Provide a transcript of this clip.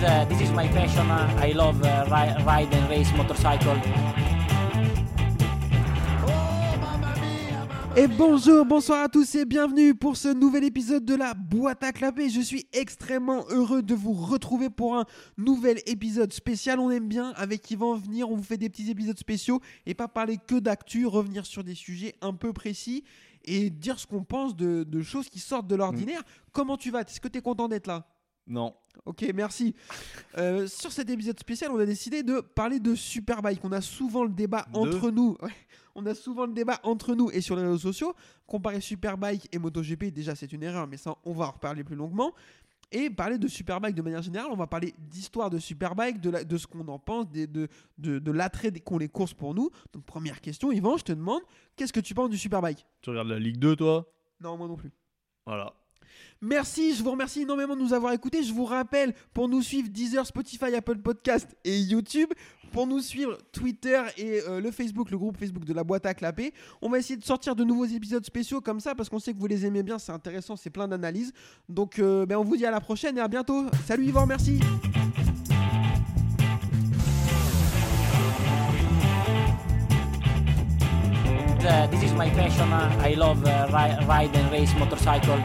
this is my passion. Uh, I love uh, ri- ride and race motorcycle. Et bonjour, bonsoir à tous et bienvenue pour ce nouvel épisode de la boîte à clapper. Je suis extrêmement heureux de vous retrouver pour un nouvel épisode spécial. On aime bien avec Yvan venir, on vous fait des petits épisodes spéciaux et pas parler que d'actu, revenir sur des sujets un peu précis et dire ce qu'on pense de, de choses qui sortent de l'ordinaire. Comment tu vas? Est-ce que tu es content d'être là? Non. Ok, merci. Euh, sur cet épisode spécial, on a décidé de parler de Superbike. On a souvent le débat De entre nous. Ouais, on a souvent le débat entre nous et sur les réseaux sociaux. Comparer Superbike et MotoGP, déjà c'est une erreur, mais ça on va en reparler plus longuement. Et parler de Superbike de manière générale, on va parler d'histoire de Superbike, de, la- de ce qu'on en pense, de, de, de l'attrait qu'ont les courses pour nous. Donc première question, Yvan, je te demande, qu'est-ce que tu penses du Superbike? Tu regardes la Ligue 2, toi? Non, moi non plus. Voilà. Merci, je vous remercie énormément de nous avoir écoutés. Je vous rappelle, pour nous suivre, Deezer, Spotify, Apple Podcast et YouTube. Pour nous suivre, Twitter et euh, le Facebook, le groupe Facebook de la boîte à clapper. On va essayer de sortir de nouveaux épisodes spéciaux comme ça parce qu'on sait que vous les aimez bien, c'est intéressant, c'est plein d'analyses. Donc euh, ben, on vous dit à la prochaine et à bientôt. Salut Yvan, merci. Uh, this is my passion. Uh, I love uh, ri- ride and race motorcycle.